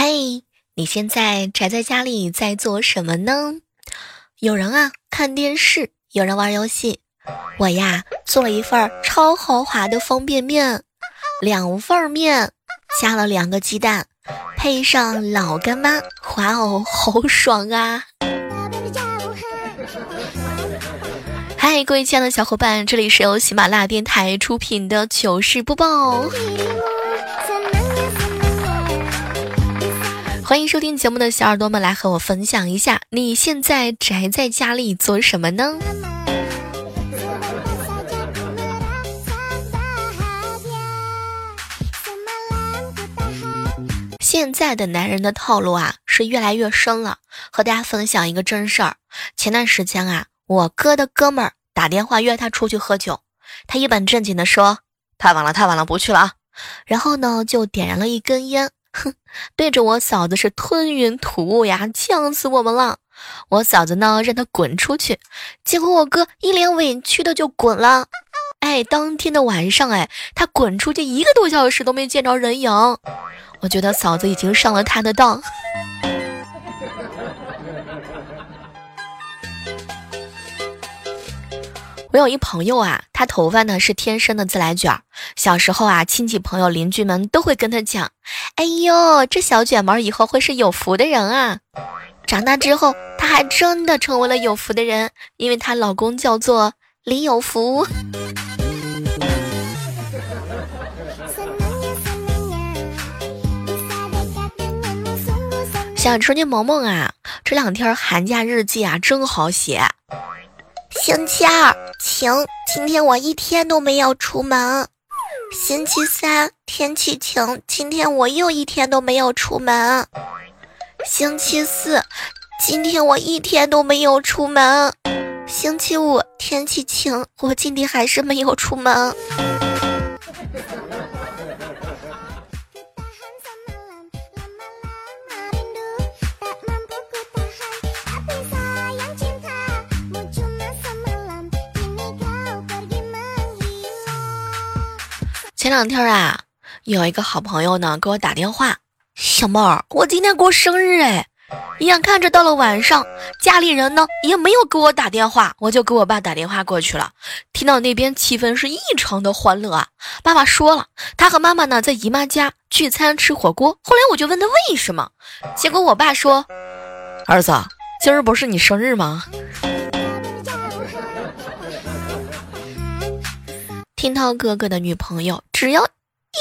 嘿，你现在宅在家里在做什么呢？有人啊看电视，有人玩游戏。我呀做了一份超豪华的方便面，两份面加了两个鸡蛋，配上老干妈，哇哦，好爽啊！嗨，各位亲爱的小伙伴，这里是由喜马拉雅电台出品的糗事播报。欢迎收听节目的小耳朵们，来和我分享一下，你现在宅在家里做什么呢？现在的男人的套路啊，是越来越深了。和大家分享一个真事儿，前段时间啊，我哥的哥们儿打电话约他出去喝酒，他一本正经的说：“太晚了，太晚了，不去了啊。”然后呢，就点燃了一根烟。哼，对着我嫂子是吞云吐雾呀，呛死我们了！我嫂子呢，让他滚出去，结果我哥一脸委屈的就滚了。哎，当天的晚上，哎，他滚出去一个多小时都没见着人影。我觉得嫂子已经上了他的当。有一朋友啊，他头发呢是天生的自来卷儿。小时候啊，亲戚朋友邻居们都会跟他讲：“哎呦，这小卷毛以后会是有福的人啊！”长大之后，他还真的成为了有福的人，因为她老公叫做李有福。小春天萌萌啊，这两天寒假日记啊真好写。星期二晴，今天我一天都没有出门。星期三天气晴，今天我又一天都没有出门。星期四，今天我一天都没有出门。星期五天气晴，我今天还是没有出门。前两天啊，有一个好朋友呢给我打电话，小妹儿，我今天过生日哎，眼看着到了晚上，家里人呢也没有给我打电话，我就给我爸打电话过去了。听到那边气氛是异常的欢乐啊，爸爸说了，他和妈妈呢在姨妈家聚餐吃火锅。后来我就问他为什么，结果我爸说，儿子，今儿不是你生日吗？听涛哥哥的女朋友只要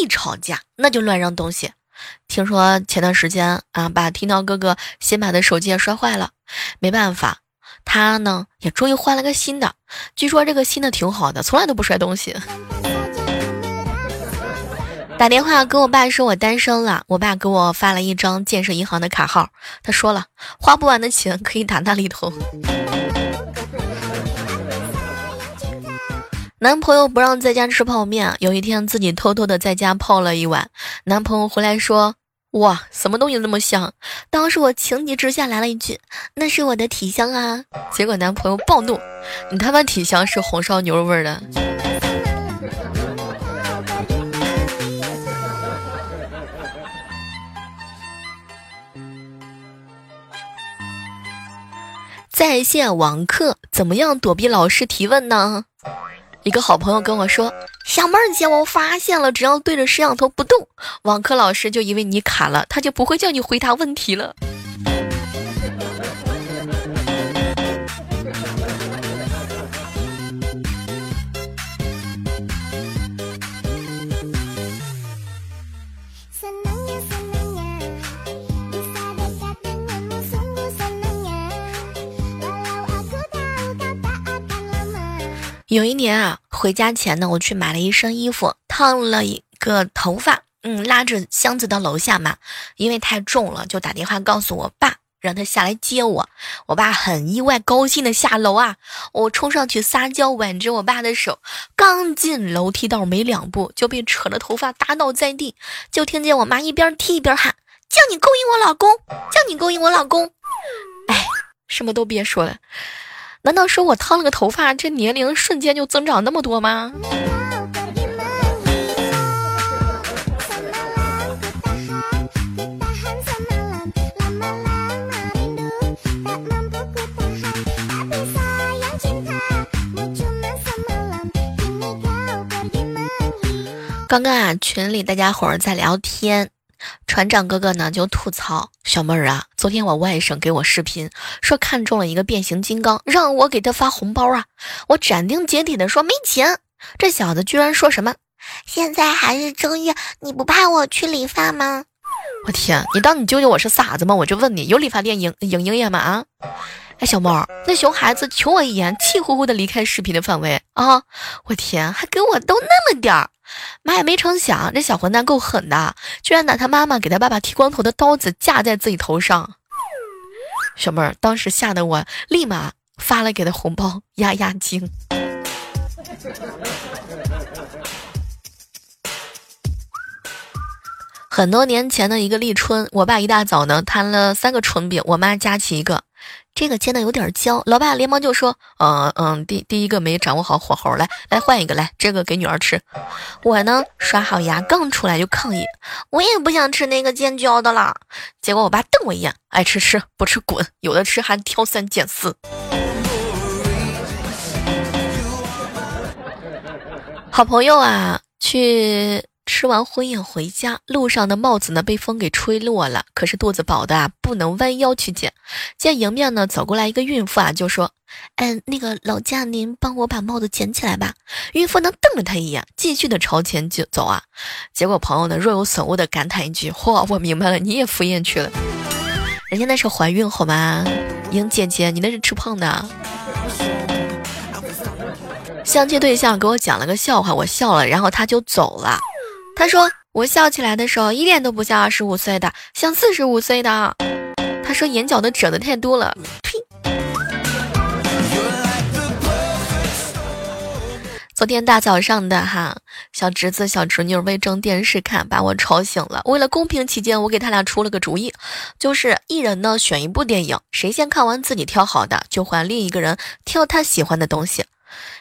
一吵架，那就乱扔东西。听说前段时间啊，把听涛哥哥新买的手机也摔坏了，没办法，他呢也终于换了个新的。据说这个新的挺好的，从来都不摔东西。打电话跟我爸说我单身了，我爸给我发了一张建设银行的卡号，他说了花不完的钱可以打那里头。男朋友不让在家吃泡面，有一天自己偷偷的在家泡了一碗。男朋友回来说：“哇，什么东西那么香？”当时我情急之下来了一句：“那是我的体香啊！”结果男朋友暴怒：“你他妈体香是红烧牛肉味的。”在线网课怎么样躲避老师提问呢？一个好朋友跟我说：“小妹儿姐，我发现了，只要对着摄像头不动，网课老师就以为你卡了，他就不会叫你回答问题了。”有一年啊，回家前呢，我去买了一身衣服，烫了一个头发，嗯，拉着箱子到楼下嘛，因为太重了，就打电话告诉我爸，让他下来接我。我爸很意外，高兴的下楼啊，我冲上去撒娇，挽着我爸的手，刚进楼梯道没两步，就被扯了头发打倒在地，就听见我妈一边踢一边喊：“叫你勾引我老公，叫你勾引我老公。”哎，什么都别说了。难道说我烫了个头发这年龄瞬间就增长那么多吗？刚刚啊群里大家伙儿在聊天船长哥哥呢就吐槽小妹儿啊，昨天我外甥给我视频说看中了一个变形金刚，让我给他发红包啊。我斩钉截铁的说没钱，这小子居然说什么现在还是正月，你不怕我去理发吗？我天，你当你舅舅我是傻子吗？我就问你，有理发店营营营业吗？啊？哎，小猫，那熊孩子瞅我一眼，气呼呼的离开视频的范围啊！我天，还给我都那么点儿。妈也没成想，这小混蛋够狠的，居然拿他妈妈给他爸爸剃光头的刀子架在自己头上。小妹儿当时吓得我立马发了给他红包压压惊。很多年前的一个立春，我爸一大早呢摊了三个春饼，我妈夹起一个。这个煎的有点焦，老爸连忙就说：“嗯嗯，第第一个没掌握好火候，来来换一个，来这个给女儿吃。”我呢刷好牙刚出来就抗议：“我也不想吃那个煎焦的了。”结果我爸瞪我一眼：“爱吃吃，不吃滚，有的吃还挑三拣四。”好朋友啊，去。吃完婚宴回家，路上的帽子呢被风给吹落了，可是肚子饱的啊不能弯腰去捡。见迎面呢走过来一个孕妇啊，就说：“嗯，那个老家您帮我把帽子捡起来吧。”孕妇呢瞪了他一眼，继续的朝前就走啊。结果朋友呢若有所悟的感叹一句：“嚯，我明白了，你也赴宴去了。人家那是怀孕好吗？莹姐姐，你那是吃胖的。”相亲对象给我讲了个笑话，我笑了，然后他就走了。他说：“我笑起来的时候一点都不像二十五岁的，像四十五岁的。”他说：“眼角的褶子太多了。”呸！昨天大早上的哈，小侄子、小侄女为争电视看，把我吵醒了。为了公平起见，我给他俩出了个主意，就是一人呢选一部电影，谁先看完自己挑好的，就换另一个人挑他喜欢的东西。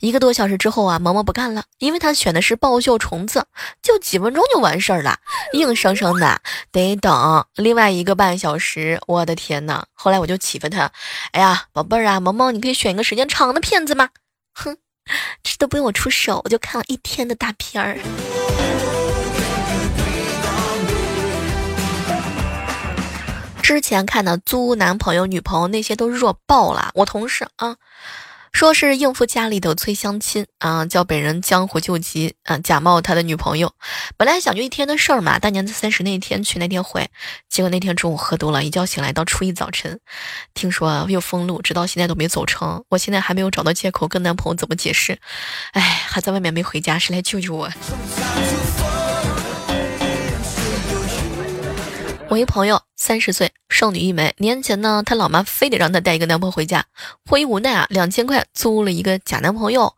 一个多小时之后啊，萌萌不干了，因为他选的是爆笑虫子，就几分钟就完事儿了，硬生生的得等另外一个半小时。我的天呐！后来我就启发他，哎呀，宝贝儿啊，萌萌，你可以选一个时间长的片子吗？哼，这都不用我出手，我就看了一天的大片儿。之前看的租男朋友、女朋友那些都弱爆了，我同事啊。说是应付家里的催相亲啊，叫本人江湖救急啊，假冒他的女朋友。本来想就一天的事儿嘛，大年三十那天去那天回，结果那天中午喝多了，一觉醒来到初一早晨，听说又封路，直到现在都没走成。我现在还没有找到借口跟男朋友怎么解释，哎，还在外面没回家，谁来救救我？我一朋友三十岁，剩女一枚。年前呢，她老妈非得让她带一个男朋友回家，迫于无奈啊，两千块租了一个假男朋友，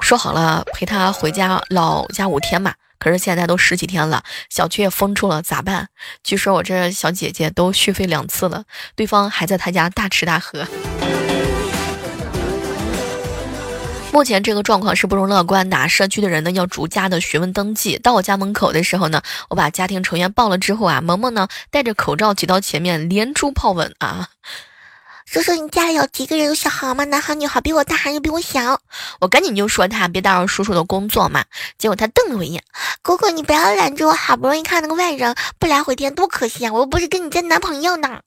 说好了陪她回家老家五天嘛。可是现在都十几天了，小区也封住了，咋办？据说我这小姐姐都续费两次了，对方还在她家大吃大喝。目前这个状况是不容乐观的，社区的人呢要逐家的询问登记。到我家门口的时候呢，我把家庭成员报了之后啊，萌萌呢戴着口罩挤到前面，连珠炮吻啊！叔叔，你家里有几个人？有小孩吗？男孩女孩？比我大还是比我小？我赶紧就说他别打扰叔叔的工作嘛。结果他瞪了我一眼，姑姑你不要拦着我，好不容易看那个外人，不来回电多可惜啊！我又不是跟你交男朋友呢。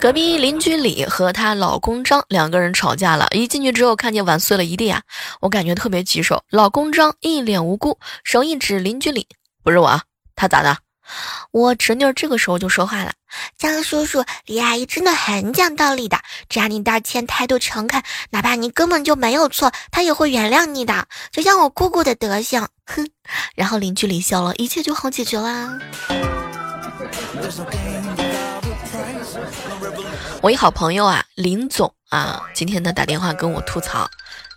隔壁邻居李和她老公张两个人吵架了，一进去之后看见碗碎了一地啊，我感觉特别棘手。老公张一脸无辜，手一指邻居李，不是我，他咋的？我侄女这个时候就说话了：“张叔叔，李阿姨真的很讲道理的，只要你道歉，态度诚恳，哪怕你根本就没有错，她也会原谅你的。就像我姑姑的德行。”哼，然后邻居李笑了，一切就好解决啦。我一好朋友啊，林总啊，今天呢打电话跟我吐槽，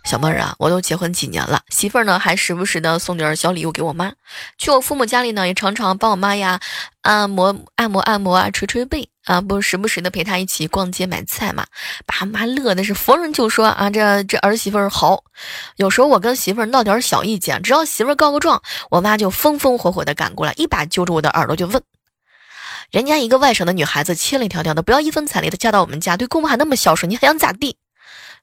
小妹儿啊，我都结婚几年了，媳妇儿呢还时不时的送点小礼物给我妈，去我父母家里呢也常常帮我妈呀按摩按摩按摩啊，捶捶背啊，不时不时的陪她一起逛街买菜嘛，把妈乐的是逢人就说啊，这这儿媳妇儿好。有时候我跟媳妇儿闹点小意见，只要媳妇儿告个状，我妈就风风火火的赶过来，一把揪住我的耳朵就问。人家一个外省的女孩子，千里迢迢的，不要一分彩礼的嫁到我们家，对公婆还那么孝顺，你还想咋地？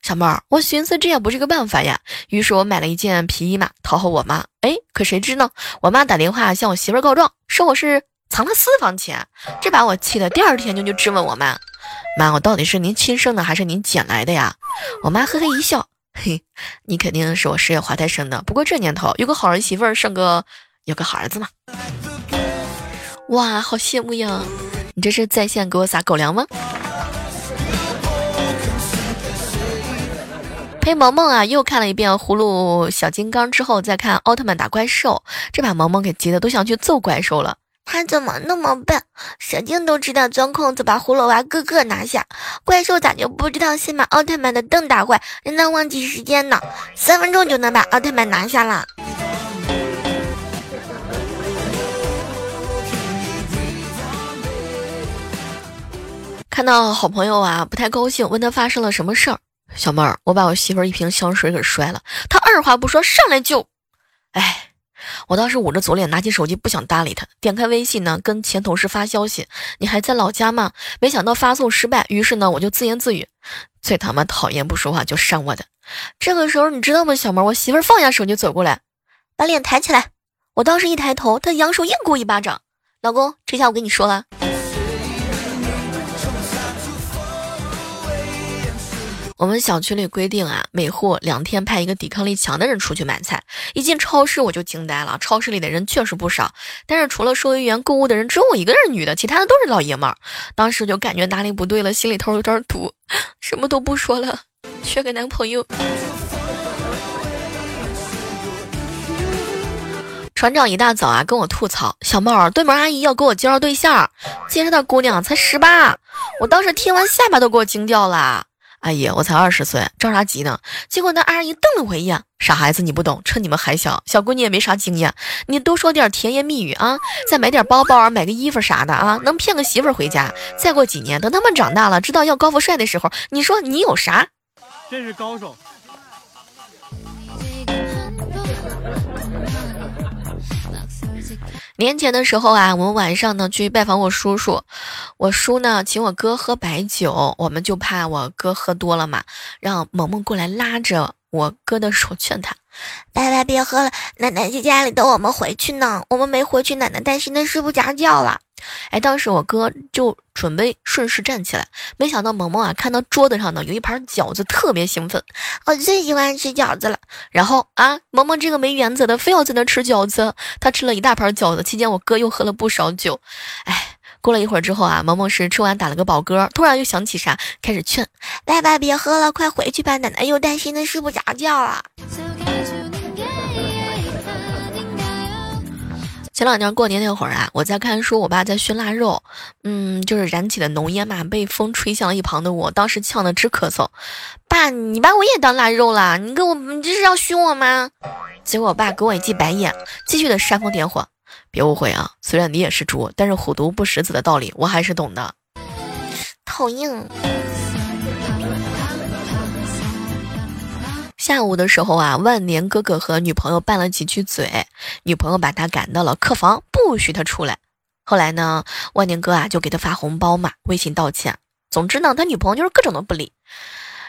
小妹儿，我寻思这也不是个办法呀，于是我买了一件皮衣嘛，讨好我妈。哎，可谁知呢，我妈打电话向我媳妇告状，说我是藏了私房钱，这把我气的，第二天就去质问我妈：“妈，我到底是您亲生的还是您捡来的呀？”我妈呵呵一笑，嘿，你肯定是我十月怀胎生的。不过这年头有个好儿媳妇儿生个有个好儿子嘛。哇，好羡慕呀！你这是在线给我撒狗粮吗？陪萌萌啊，又看了一遍《葫芦小金刚》之后，再看奥特曼打怪兽，这把萌萌给急的都想去揍怪兽了。他怎么那么笨？设定都知道钻空子把葫芦娃个个拿下，怪兽咋就不知道先把奥特曼的灯打坏，让他忘记时间呢？三分钟就能把奥特曼拿下了。看到好朋友啊，不太高兴，问他发生了什么事儿。小妹儿，我把我媳妇儿一瓶香水给摔了，她二话不说上来就，哎，我当时捂着左脸，拿起手机不想搭理她，点开微信呢，跟前同事发消息，你还在老家吗？没想到发送失败，于是呢，我就自言自语，最他妈讨厌不说话就上我的。这个时候你知道吗，小妹儿，我媳妇儿放下手机走过来，把脸抬起来，我当时一抬头，她扬手硬给我一巴掌，老公，这下我跟你说了。我们小区里规定啊，每户两天派一个抵抗力强的人出去买菜。一进超市我就惊呆了，超市里的人确实不少，但是除了收银员、购物的人，只有我一个人女的，其他的都是老爷们儿。当时就感觉哪里不对了，心里头有点堵，什么都不说了，缺个男朋友。船长一大早啊跟我吐槽，小帽儿，对门阿姨要给我介绍对象，介绍的姑娘才十八。我当时听完下巴都给我惊掉了。阿姨，我才二十岁，着啥急呢？结果那阿姨瞪了我一眼，傻孩子，你不懂，趁你们还小，小闺女也没啥经验，你多说点甜言蜜语啊，再买点包包啊，买个衣服啥的啊，能骗个媳妇回家。再过几年，等他们长大了，知道要高富帅的时候，你说你有啥？这是高手。年前的时候啊，我们晚上呢去拜访我叔叔，我叔呢请我哥喝白酒，我们就怕我哥喝多了嘛，让萌萌过来拉着我哥的手劝他，爸爸别喝了，奶奶在家里等我们回去呢，我们没回去，奶奶担心的睡不着觉了。哎，当时我哥就准备顺势站起来，没想到萌萌啊看到桌子上呢有一盘饺子，特别兴奋，我最喜欢吃饺子了。然后啊，萌萌这个没原则的非要在那吃饺子，他吃了一大盘饺子，期间我哥又喝了不少酒。哎，过了一会儿之后啊，萌萌是吃完打了个饱嗝，突然又想起啥，开始劝爸爸别喝了，快回去吧，奶奶又担心的睡不着觉了。前两天过年那会儿啊，我在看书，我爸在熏腊肉，嗯，就是燃起的浓烟嘛，被风吹向了一旁的我，当时呛得直咳嗽。爸，你把我也当腊肉了？你给我，你这是要熏我吗？结果我爸给我一记白眼，继续的煽风点火。别误会啊，虽然你也是猪，但是虎毒不食子的道理我还是懂的。讨厌。下午的时候啊，万年哥哥和女朋友拌了几句嘴，女朋友把他赶到了客房，不许他出来。后来呢，万年哥啊就给他发红包嘛，微信道歉。总之呢，他女朋友就是各种的不理。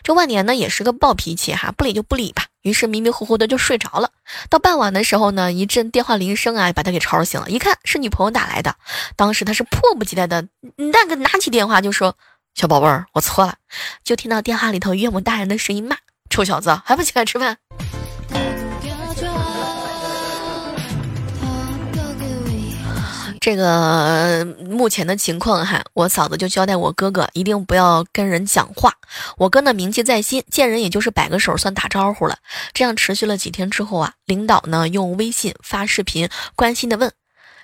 这万年呢也是个暴脾气哈，不理就不理吧。于是迷迷糊糊的就睡着了。到傍晚的时候呢，一阵电话铃声啊把他给吵醒了，一看是女朋友打来的。当时他是迫不及待的那个拿起电话就说：“小宝贝儿，我错了。”就听到电话里头岳母大人的声音骂。臭小子，还不起来吃饭？这个目前的情况哈，我嫂子就交代我哥哥一定不要跟人讲话。我哥呢铭记在心，见人也就是摆个手算打招呼了。这样持续了几天之后啊，领导呢用微信发视频关心的问：“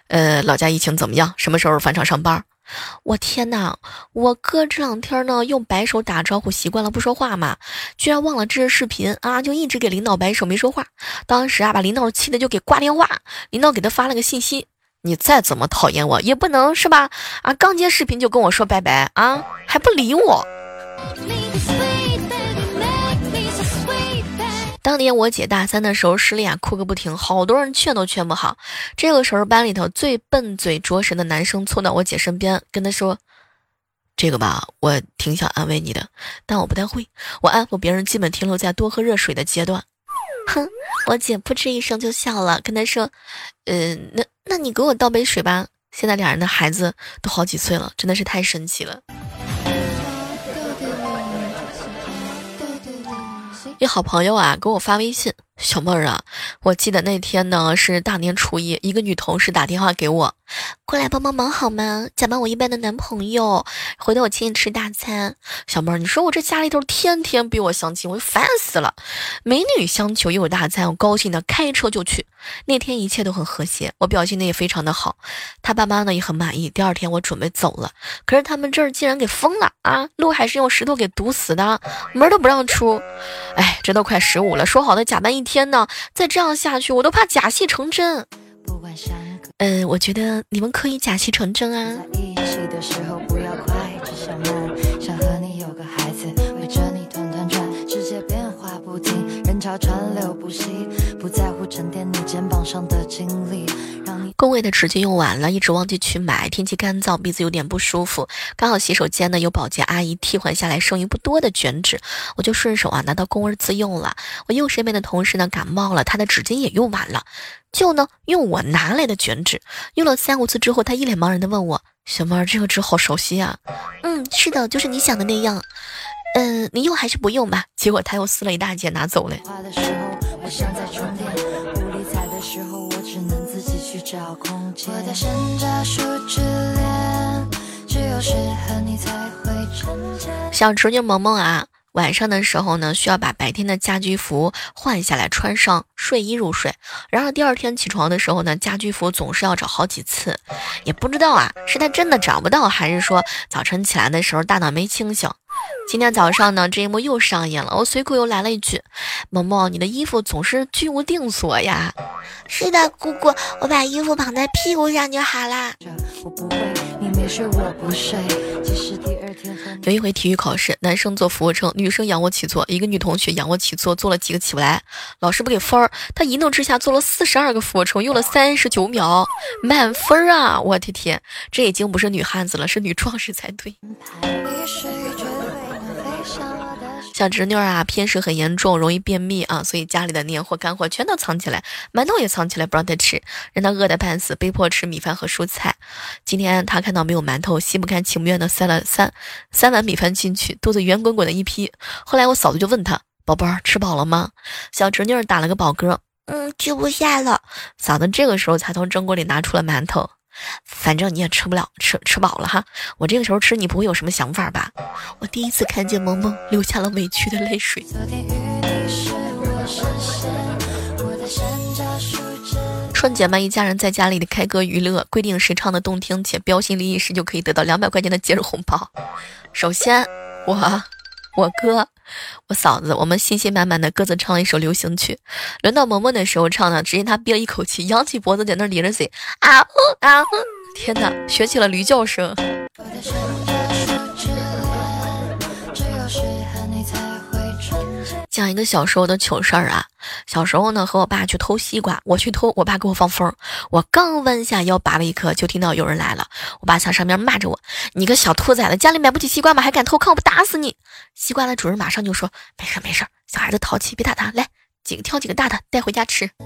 呃，老家疫情怎么样？什么时候返厂上班？”我天哪！我哥这两天呢，用摆手打招呼习惯了，不说话嘛，居然忘了这是视频啊，就一直给领导摆手没说话。当时啊，把领导气的就给挂电话。领导给他发了个信息：“你再怎么讨厌我，也不能是吧？啊，刚接视频就跟我说拜拜啊，还不理我。”当年我姐大三的时候失恋啊，哭个不停，好多人劝都劝不好。这个时候班里头最笨嘴拙舌的男生凑到我姐身边，跟她说：“这个吧，我挺想安慰你的，但我不太会。我安抚别人基本停留在多喝热水的阶段。哼，我姐扑哧一声就笑了，跟他说：“呃，那那你给我倒杯水吧。”现在俩人的孩子都好几岁了，真的是太神奇了。一好朋友啊，给我发微信。小妹儿啊，我记得那天呢是大年初一，一个女同事打电话给我，过来帮帮忙好吗？假扮我一般的男朋友，回头我请你吃大餐。小妹儿，你说我这家里头天天逼我相亲，我就烦死了。美女相求又有大餐，我高兴的开车就去。那天一切都很和谐，我表现的也非常的好，他爸妈呢也很满意。第二天我准备走了，可是他们这儿竟然给封了啊！路还是用石头给堵死的，门都不让出。哎，这都快十五了，说好的假扮一天。呢，再这样下去，我都怕假戏成真。嗯，我觉得你们可以假戏成真啊。人潮川流不息，不在乎沉淀你肩膀上的经历工位的纸巾用完了，一直忘记去买。天气干燥，鼻子有点不舒服。刚好洗手间呢有保洁阿姨替换下来剩余不多的卷纸，我就顺手啊拿到工位自用了。我右身边的同事呢感冒了，他的纸巾也用完了，就呢用我拿来的卷纸。用了三五次之后，他一脸茫然的问我：“小妹儿，这个纸好熟悉啊。”“嗯，是的，就是你想的那样。”“嗯，你用还是不用吧？”结果他又撕了一大截拿走了。小侄女萌萌啊，晚上的时候呢，需要把白天的家居服换下来，穿上睡衣入睡。然而第二天起床的时候呢，家居服总是要找好几次，也不知道啊，是他真的找不到，还是说早晨起来的时候大脑没清醒。今天早上呢，这一幕又上演了。我随口又来了一句：“萌萌，你的衣服总是居无定所呀。”是的，姑姑，我把衣服绑在屁股上就好啦。有一回体育考试，男生做俯卧撑，女生仰卧起坐。一个女同学仰卧起坐做了几个起不来，老师不给分儿，她一怒之下做了四十二个俯卧撑，用了三十九秒，满分啊！我的天，这已经不是女汉子了，是女壮士才对。小侄女啊，偏食很严重，容易便秘啊，所以家里的年货干货全都藏起来，馒头也藏起来，不让她吃，让她饿得半死，被迫吃米饭和蔬菜。今天她看到没有馒头，心不甘情不愿的塞了三三碗米饭进去，肚子圆滚滚的一批。后来我嫂子就问她：“宝贝儿，吃饱了吗？”小侄女打了个饱嗝，嗯，吃不下了。嫂子这个时候才从蒸锅里拿出了馒头。反正你也吃不了，吃吃饱了哈。我这个时候吃，你不会有什么想法吧？我第一次看见萌萌流下了委屈的泪水。春节嘛，一家人在家里的开歌娱乐，规定谁唱的动听且标新立异时，就可以得到两百块钱的节日红包。首先，我。我哥，我嫂子，我们信心满满的各自唱了一首流行曲。轮到萌萌的时候唱呢，只见她憋了一口气，扬起脖子在那咧着嘴，啊呜啊呜！天哪，学起了驴叫声。讲一个小时候的糗事儿啊！小时候呢，和我爸去偷西瓜，我去偷，我爸给我放风。我刚弯下腰拔了一颗，就听到有人来了。我爸向上面骂着我：“你个小兔崽子，家里买不起西瓜吗？还敢偷，看我不打死你！”西瓜的主人马上就说：“没事没事，小孩子淘气，别打他。来，几个挑几个大的带回家吃。”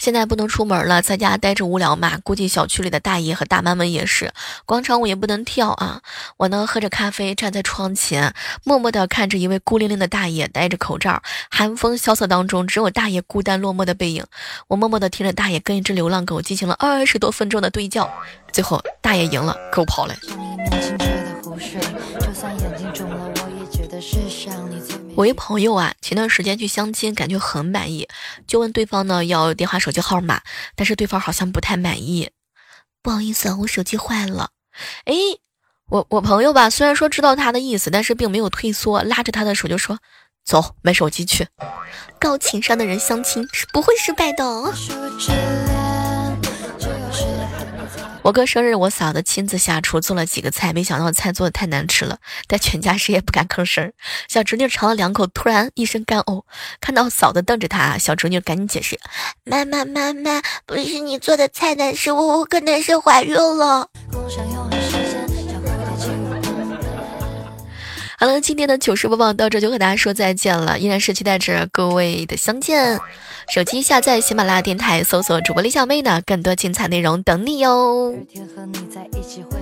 现在不能出门了，在家待着无聊嘛。估计小区里的大爷和大妈们也是，广场舞也不能跳啊。我呢，喝着咖啡，站在窗前，默默地看着一位孤零零的大爷戴着口罩，寒风萧瑟当中，只有大爷孤单落寞的背影。我默默地听着大爷跟一只流浪狗进行了二十多分钟的对叫，最后大爷赢了，狗跑了。我一朋友啊，前段时间去相亲，感觉很满意，就问对方呢要电话、手机号码，但是对方好像不太满意。不好意思啊，我手机坏了。哎，我我朋友吧，虽然说知道他的意思，但是并没有退缩，拉着他的手就说：“走，买手机去。”高情商的人相亲是不会失败的。我哥生日，我嫂子亲自下厨做了几个菜，没想到菜做的太难吃了，但全家谁也不敢吭声。小侄女尝了两口，突然一声干呕。看到嫂子瞪着她，小侄女赶紧解释：“妈妈，妈妈，不是你做的菜难吃，我我可能是怀孕了。”好了，今天的糗事播报到这就和大家说再见了，依然是期待着各位的相见。手机下载喜马拉雅电台，搜索主播李小妹呢，更多精彩内容等你哟。和你在一起会